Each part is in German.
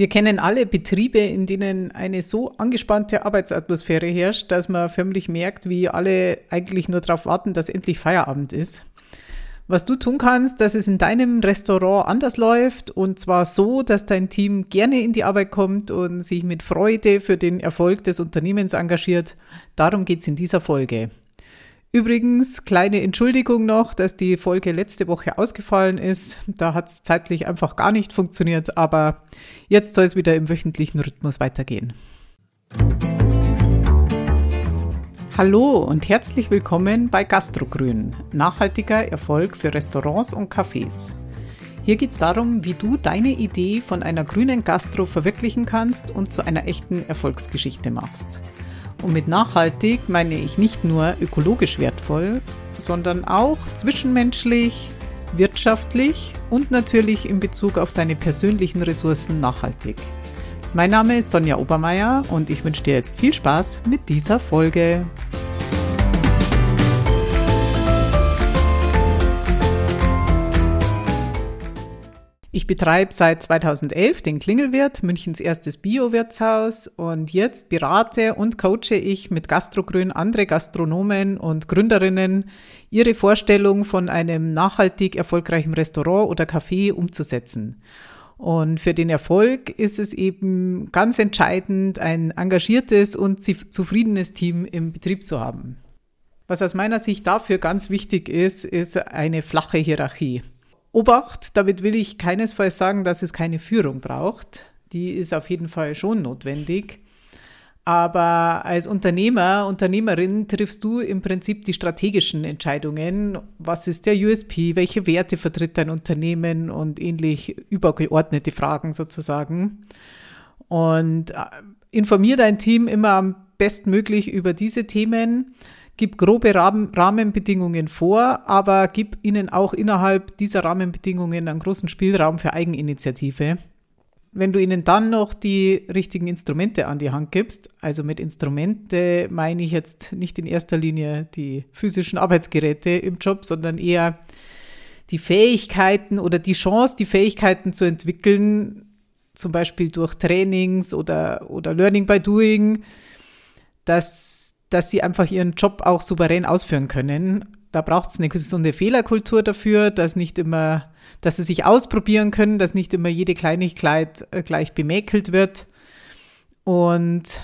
Wir kennen alle Betriebe, in denen eine so angespannte Arbeitsatmosphäre herrscht, dass man förmlich merkt, wie alle eigentlich nur darauf warten, dass endlich Feierabend ist. Was du tun kannst, dass es in deinem Restaurant anders läuft und zwar so, dass dein Team gerne in die Arbeit kommt und sich mit Freude für den Erfolg des Unternehmens engagiert, darum geht es in dieser Folge. Übrigens, kleine Entschuldigung noch, dass die Folge letzte Woche ausgefallen ist. Da hat es zeitlich einfach gar nicht funktioniert, aber jetzt soll es wieder im wöchentlichen Rhythmus weitergehen. Hallo und herzlich willkommen bei Gastrogrün, nachhaltiger Erfolg für Restaurants und Cafés. Hier geht es darum, wie du deine Idee von einer grünen Gastro verwirklichen kannst und zu einer echten Erfolgsgeschichte machst. Und mit nachhaltig meine ich nicht nur ökologisch wertvoll, sondern auch zwischenmenschlich, wirtschaftlich und natürlich in Bezug auf deine persönlichen Ressourcen nachhaltig. Mein Name ist Sonja Obermeier und ich wünsche dir jetzt viel Spaß mit dieser Folge. Ich betreibe seit 2011 den Klingelwirt, Münchens erstes Bio-Wirtshaus und jetzt berate und coache ich mit Gastrogrün andere Gastronomen und Gründerinnen, ihre Vorstellung von einem nachhaltig erfolgreichen Restaurant oder Café umzusetzen. Und für den Erfolg ist es eben ganz entscheidend, ein engagiertes und zufriedenes Team im Betrieb zu haben. Was aus meiner Sicht dafür ganz wichtig ist, ist eine flache Hierarchie. Obacht, damit will ich keinesfalls sagen, dass es keine Führung braucht. Die ist auf jeden Fall schon notwendig. Aber als Unternehmer, Unternehmerin triffst du im Prinzip die strategischen Entscheidungen. Was ist der USP? Welche Werte vertritt dein Unternehmen? Und ähnlich übergeordnete Fragen sozusagen. Und äh, informier dein Team immer am bestmöglich über diese Themen gib grobe Rahmenbedingungen vor, aber gib ihnen auch innerhalb dieser Rahmenbedingungen einen großen Spielraum für Eigeninitiative. Wenn du ihnen dann noch die richtigen Instrumente an die Hand gibst, also mit Instrumente meine ich jetzt nicht in erster Linie die physischen Arbeitsgeräte im Job, sondern eher die Fähigkeiten oder die Chance, die Fähigkeiten zu entwickeln, zum Beispiel durch Trainings oder, oder Learning by Doing, dass dass sie einfach ihren Job auch souverän ausführen können. Da braucht es eine gesunde Fehlerkultur dafür, dass nicht immer, dass sie sich ausprobieren können, dass nicht immer jede Kleinigkeit äh, gleich bemäkelt wird. Und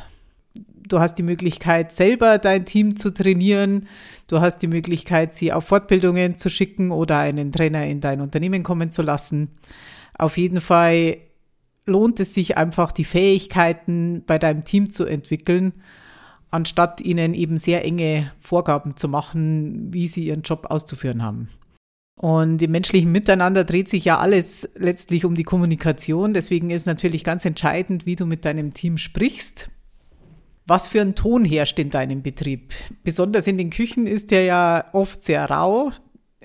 du hast die Möglichkeit, selber dein Team zu trainieren. Du hast die Möglichkeit, sie auf Fortbildungen zu schicken oder einen Trainer in dein Unternehmen kommen zu lassen. Auf jeden Fall lohnt es sich einfach, die Fähigkeiten bei deinem Team zu entwickeln anstatt ihnen eben sehr enge Vorgaben zu machen, wie sie ihren Job auszuführen haben. Und im menschlichen Miteinander dreht sich ja alles letztlich um die Kommunikation. Deswegen ist natürlich ganz entscheidend, wie du mit deinem Team sprichst. Was für ein Ton herrscht in deinem Betrieb? Besonders in den Küchen ist der ja oft sehr rau.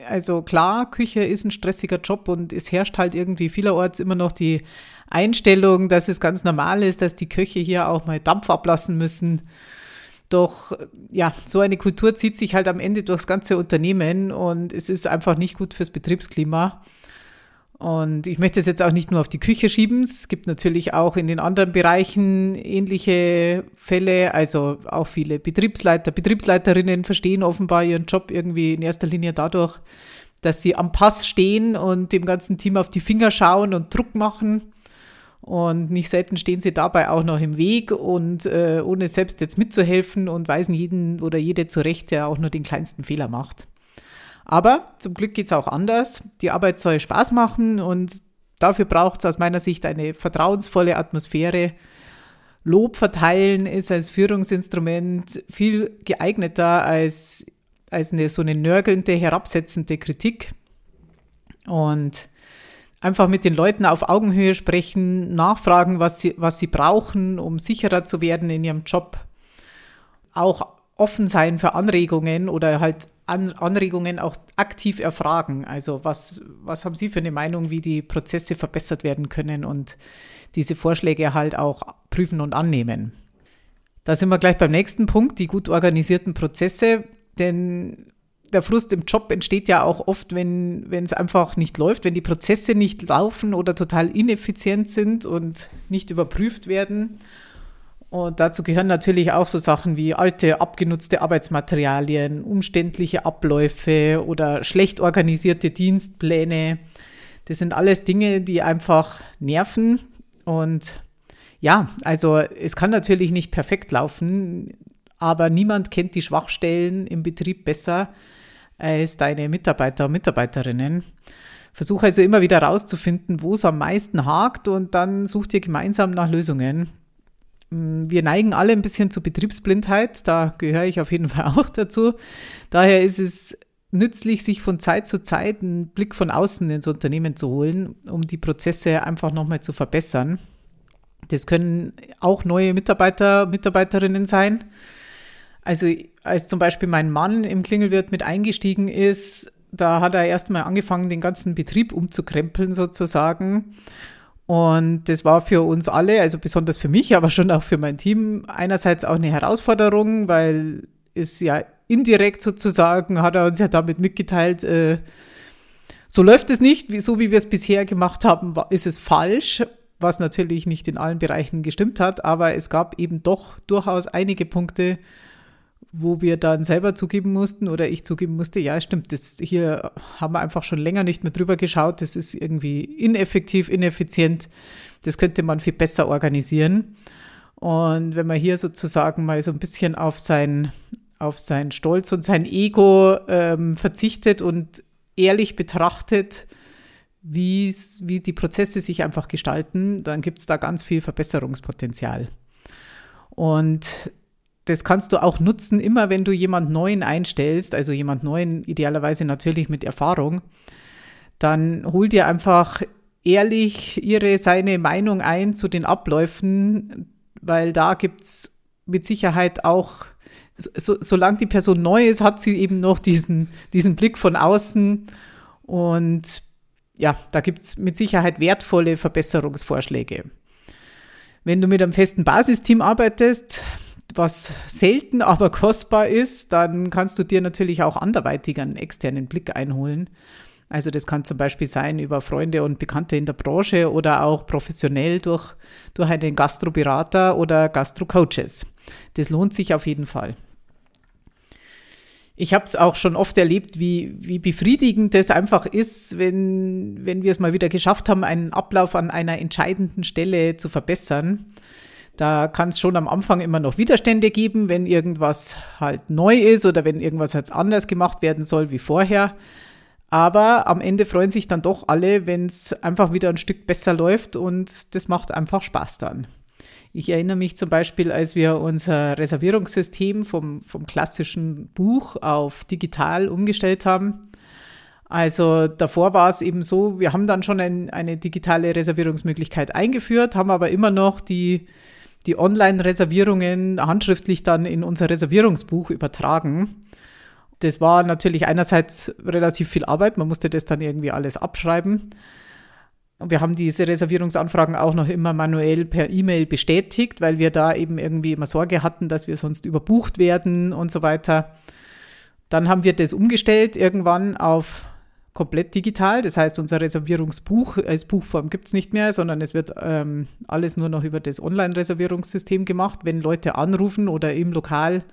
Also klar, Küche ist ein stressiger Job und es herrscht halt irgendwie vielerorts immer noch die Einstellung, dass es ganz normal ist, dass die Köche hier auch mal Dampf ablassen müssen doch ja, so eine Kultur zieht sich halt am Ende durchs ganze Unternehmen und es ist einfach nicht gut fürs Betriebsklima. Und ich möchte es jetzt auch nicht nur auf die Küche schieben. Es gibt natürlich auch in den anderen Bereichen ähnliche Fälle. Also auch viele Betriebsleiter, Betriebsleiterinnen verstehen offenbar ihren Job irgendwie in erster Linie dadurch, dass sie am Pass stehen und dem ganzen Team auf die Finger schauen und Druck machen. Und nicht selten stehen sie dabei auch noch im Weg und äh, ohne selbst jetzt mitzuhelfen und weisen jeden oder jede zurecht, der auch nur den kleinsten Fehler macht. Aber zum Glück geht es auch anders. Die Arbeit soll Spaß machen und dafür braucht es aus meiner Sicht eine vertrauensvolle Atmosphäre. Lob verteilen ist als Führungsinstrument viel geeigneter als, als eine so eine nörgelnde, herabsetzende Kritik. Und einfach mit den Leuten auf Augenhöhe sprechen, nachfragen, was sie, was sie brauchen, um sicherer zu werden in ihrem Job. Auch offen sein für Anregungen oder halt An Anregungen auch aktiv erfragen. Also was, was haben Sie für eine Meinung, wie die Prozesse verbessert werden können und diese Vorschläge halt auch prüfen und annehmen. Da sind wir gleich beim nächsten Punkt, die gut organisierten Prozesse. Denn der Frust im Job entsteht ja auch oft, wenn es einfach nicht läuft, wenn die Prozesse nicht laufen oder total ineffizient sind und nicht überprüft werden. Und dazu gehören natürlich auch so Sachen wie alte, abgenutzte Arbeitsmaterialien, umständliche Abläufe oder schlecht organisierte Dienstpläne. Das sind alles Dinge, die einfach nerven. Und ja, also es kann natürlich nicht perfekt laufen, aber niemand kennt die Schwachstellen im Betrieb besser als deine Mitarbeiter und Mitarbeiterinnen. Versuche also immer wieder herauszufinden, wo es am meisten hakt und dann such dir gemeinsam nach Lösungen. Mm, wir neigen alle ein bisschen zur Betriebsblindheit, da gehöre ich auf jeden Fall auch dazu. Daher ist es nützlich, sich von Zeit zu Zeit einen Blick von außen ins Unternehmen zu holen, um die Prozesse einfach nochmal zu verbessern. Das können auch neue Mitarbeiter, Mitarbeiterinnen sein. Also als zum Beispiel mein Mann im Klingelwirt mit eingestiegen ist, da hat er erstmal angefangen, den ganzen Betrieb umzukrempeln sozusagen. Und das war für uns alle, also besonders für mich, aber schon auch für mein Team, einerseits auch eine Herausforderung, weil es ja indirekt sozusagen hat er uns ja damit mitgeteilt, äh, so läuft es nicht, so wie wir es bisher gemacht haben, ist es falsch, was natürlich nicht in allen Bereichen gestimmt hat, aber es gab eben doch durchaus einige Punkte, wo wir dann selber zugeben mussten oder ich zugeben musste, ja, stimmt, das hier haben wir einfach schon länger nicht mehr drüber geschaut, das ist irgendwie ineffektiv, ineffizient, das könnte man viel besser organisieren. Und wenn man hier sozusagen mal so ein bisschen auf sein, auf sein Stolz und sein Ego ähm, verzichtet und ehrlich betrachtet, wie die Prozesse sich einfach gestalten, dann gibt es da ganz viel Verbesserungspotenzial. Und das kannst du auch nutzen, immer wenn du jemand Neuen einstellst, also jemand Neuen, idealerweise natürlich mit Erfahrung, dann hol dir einfach ehrlich ihre, seine Meinung ein zu den Abläufen, weil da gibt es mit Sicherheit auch, so, solange die Person neu ist, hat sie eben noch diesen, diesen Blick von außen und ja, da gibt es mit Sicherheit wertvolle Verbesserungsvorschläge. Wenn du mit einem festen Basisteam arbeitest, was selten, aber kostbar ist, dann kannst du dir natürlich auch anderweitig einen externen Blick einholen. Also das kann zum Beispiel sein über Freunde und Bekannte in der Branche oder auch professionell durch, durch einen Gastroberater oder Gastrocoaches. Das lohnt sich auf jeden Fall. Ich habe es auch schon oft erlebt, wie, wie befriedigend das einfach ist, wenn, wenn wir es mal wieder geschafft haben, einen Ablauf an einer entscheidenden Stelle zu verbessern. Da kann es schon am Anfang immer noch Widerstände geben, wenn irgendwas halt neu ist oder wenn irgendwas jetzt anders gemacht werden soll wie vorher. Aber am Ende freuen sich dann doch alle, wenn es einfach wieder ein Stück besser läuft und das macht einfach Spaß dann. Ich erinnere mich zum Beispiel, als wir unser Reservierungssystem vom, vom klassischen Buch auf digital umgestellt haben. Also davor war es eben so, wir haben dann schon ein, eine digitale Reservierungsmöglichkeit eingeführt, haben aber immer noch die, die Online-Reservierungen handschriftlich dann in unser Reservierungsbuch übertragen. Das war natürlich einerseits relativ viel Arbeit, man musste das dann irgendwie alles abschreiben. Wir haben diese Reservierungsanfragen auch noch immer manuell per E-Mail bestätigt, weil wir da eben irgendwie immer Sorge hatten, dass wir sonst überbucht werden und so weiter. Dann haben wir das umgestellt irgendwann auf komplett digital. Das heißt, unser Reservierungsbuch als Buchform gibt es nicht mehr, sondern es wird ähm, alles nur noch über das Online-Reservierungssystem gemacht. Wenn Leute anrufen oder im Lokal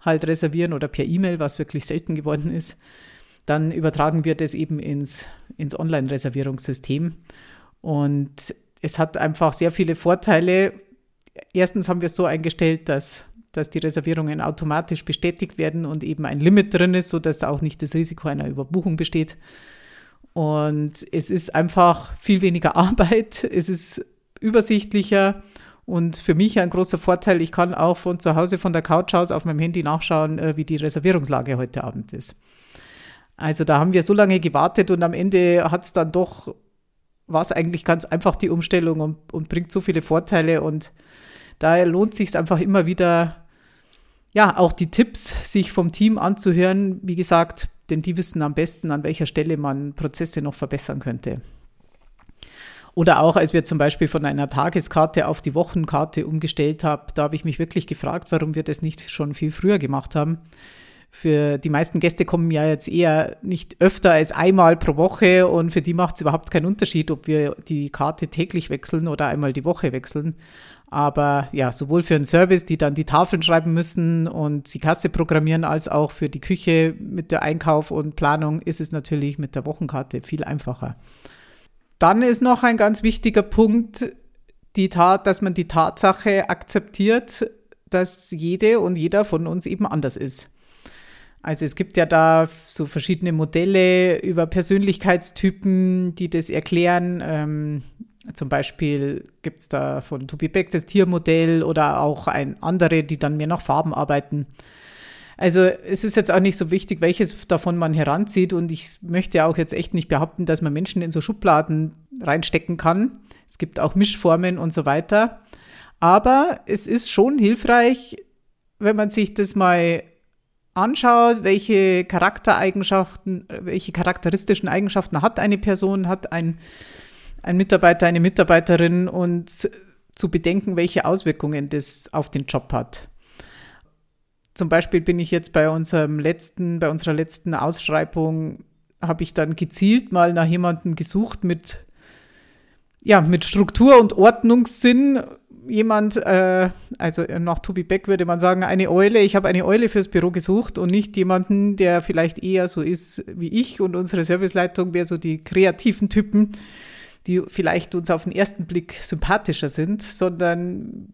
halt reservieren oder per E-Mail, was wirklich selten geworden ist, dann übertragen wir das eben ins, ins Online-Reservierungssystem. Und es hat einfach sehr viele Vorteile. Erstens haben wir es so eingestellt, dass dass die Reservierungen automatisch bestätigt werden und eben ein Limit drin ist, sodass auch nicht das Risiko einer Überbuchung besteht. Und es ist einfach viel weniger Arbeit, es ist übersichtlicher und für mich ein großer Vorteil, ich kann auch von zu Hause von der Couch aus auf meinem Handy nachschauen, äh, wie die Reservierungslage heute Abend ist. Also da haben wir so lange gewartet und am Ende hat es dann doch, war es eigentlich ganz einfach die Umstellung und, und bringt so viele Vorteile und daher lohnt sich einfach immer wieder ja, auch die Tipps sich vom Team anzuhören. Wie gesagt, denn die wissen am besten, an welcher Stelle man Prozesse noch verbessern könnte. Oder auch, als wir zum Beispiel von einer Tageskarte auf die Wochenkarte umgestellt haben, da habe ich mich wirklich gefragt, warum wir das nicht schon viel früher gemacht haben. für die meisten Gäste kommen ja jetzt eher nicht öfter als einmal pro Woche und für die macht es überhaupt keinen Unterschied, ob wir die Karte täglich wechseln oder einmal die Woche wechseln. Aber ja, sowohl für einen Service, die dann die Tafeln schreiben müssen und die Kasse programmieren, als auch für die Küche mit der Einkauf und Planung ist es natürlich mit der Wochenkarte viel einfacher. Dann ist noch ein ganz wichtiger Punkt, die Tat, dass man die Tatsache akzeptiert, dass jede und jeder von uns eben anders ist. Also es gibt ja da so verschiedene Modelle über Persönlichkeitstypen, die das erklären. Ähm, zum Beispiel gibt es da von Tobi Beck das Tiermodell oder auch ein andere, die dann mehr nach Farben arbeiten. Also es ist jetzt auch nicht so wichtig, welches davon man heranzieht. Und ich möchte auch jetzt echt nicht behaupten, dass man Menschen in so Schubladen reinstecken kann. Es gibt auch Mischformen und so weiter. Aber es ist schon hilfreich, wenn man sich das mal anschaut, welche Charaktereigenschaften, welche charakteristischen Eigenschaften hat eine Person, hat ein ein Mitarbeiter, eine Mitarbeiterin und zu bedenken, welche Auswirkungen das auf den Job hat. Zum Beispiel bin ich jetzt bei unserem letzten, bei unserer letzten Ausschreibung, habe ich dann gezielt mal nach jemandem gesucht mit, ja, mit Struktur und Ordnungssinn. Jemand, äh, also nach Tobi Beck würde man sagen, eine Eule. Ich habe eine Eule fürs Büro gesucht und nicht jemanden, der vielleicht eher so ist wie ich und unsere Serviceleitung wäre so die kreativen Typen, die vielleicht uns auf den ersten Blick sympathischer sind, sondern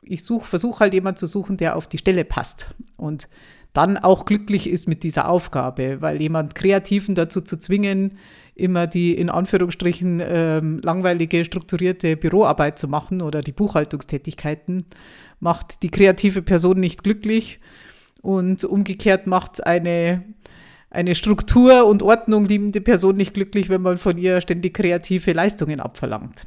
ich suche, versuche halt jemanden zu suchen, der auf die Stelle passt und dann auch glücklich ist mit dieser Aufgabe, weil jemand Kreativen dazu zu zwingen, immer die in Anführungsstrichen ähm, langweilige, strukturierte Büroarbeit zu machen oder die Buchhaltungstätigkeiten, macht die kreative Person nicht glücklich und umgekehrt macht eine eine Struktur und Ordnung liebende Person nicht glücklich, wenn man von ihr ständig kreative Leistungen abverlangt.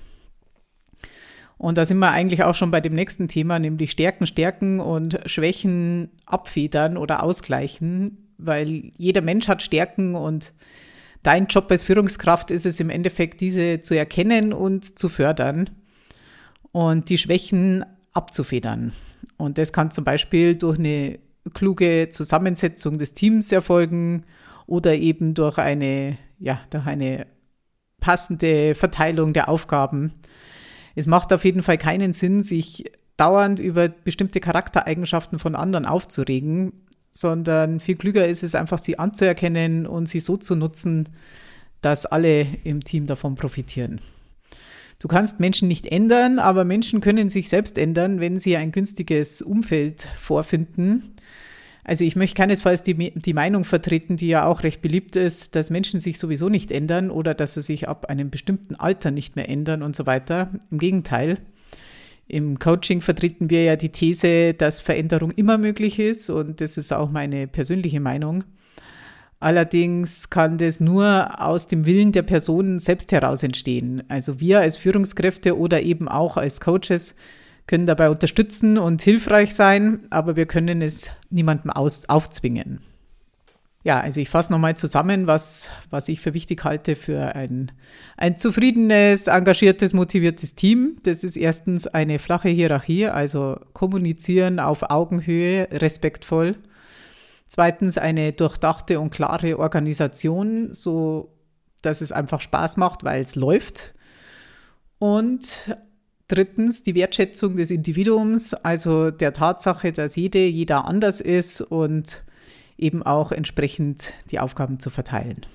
Und da sind wir eigentlich auch schon bei dem nächsten Thema, nämlich Stärken, Stärken und Schwächen abfedern oder ausgleichen, weil jeder Mensch hat Stärken und dein Job als Führungskraft ist es im Endeffekt, diese zu erkennen und zu fördern und die Schwächen abzufedern. Und das kann zum Beispiel durch eine kluge Zusammensetzung des Teams erfolgen oder eben durch eine, ja, durch eine passende Verteilung der Aufgaben. Es macht auf jeden Fall keinen Sinn, sich dauernd über bestimmte Charaktereigenschaften von anderen aufzuregen, sondern viel klüger ist es einfach, sie anzuerkennen und sie so zu nutzen, dass alle im Team davon profitieren. Du kannst Menschen nicht ändern, aber Menschen können sich selbst ändern, wenn sie ein günstiges Umfeld vorfinden. Also ich möchte keinesfalls die, die Meinung vertreten, die ja auch recht beliebt ist, dass Menschen sich sowieso nicht ändern oder dass sie sich ab einem bestimmten Alter nicht mehr ändern und so weiter. Im Gegenteil. Im Coaching vertreten wir ja die These, dass Veränderung immer möglich ist und das ist auch meine persönliche Meinung. Allerdings kann das nur aus dem Willen der Person selbst heraus entstehen. Also wir als Führungskräfte oder eben auch als Coaches können dabei unterstützen und hilfreich sein, aber wir können es niemandem aus, aufzwingen. Ja, also ich fasse nochmal zusammen, was, was ich für wichtig halte für ein, ein zufriedenes, engagiertes, motiviertes Team. Das ist erstens eine flache Hierarchie, also kommunizieren auf Augenhöhe, respektvoll. Zweitens eine durchdachte und klare Organisation, so dass es einfach Spaß macht, weil es läuft. Und Drittens die Wertschätzung des Individuums, also der Tatsache, dass jede, jeder anders ist und eben auch entsprechend die Aufgaben zu verteilen.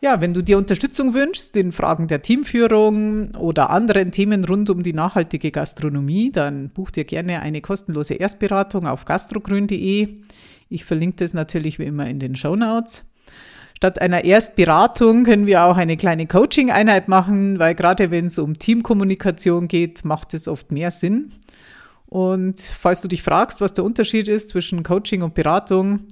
Ja, wenn du dir Unterstützung wünschst in Fragen der Teamführung oder anderen Themen rund um die nachhaltige Gastronomie, dann buch dir gerne eine kostenlose Erstberatung auf gastrogrün.de. Ich verlinke das natürlich wie immer in den Show Notes. Statt einer Erstberatung können wir auch eine kleine Coaching-Einheit machen, weil gerade wenn es um Teamkommunikation geht, macht es oft mehr Sinn. Und falls du dich fragst, was der Unterschied ist zwischen Coaching und Beratung,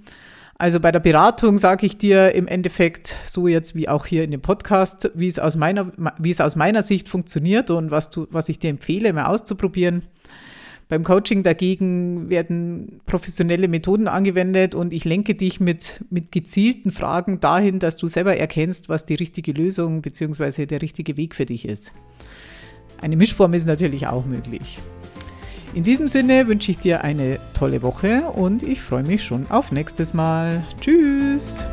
also bei der Beratung sage ich dir im Endeffekt so jetzt wie auch hier in dem Podcast, wie es aus meiner, wie es aus meiner Sicht funktioniert und was du, was ich dir empfehle, mal auszuprobieren. Beim Coaching dagegen werden professionelle Methoden angewendet und ich lenke dich mit, mit gezielten Fragen dahin, dass du selber erkennst, was die richtige Lösung bzw. der richtige Weg für dich ist. Eine Mischform ist natürlich auch möglich. In diesem Sinne wünsche ich dir eine tolle Woche und ich freue mich schon auf nächstes Mal. Tschüss!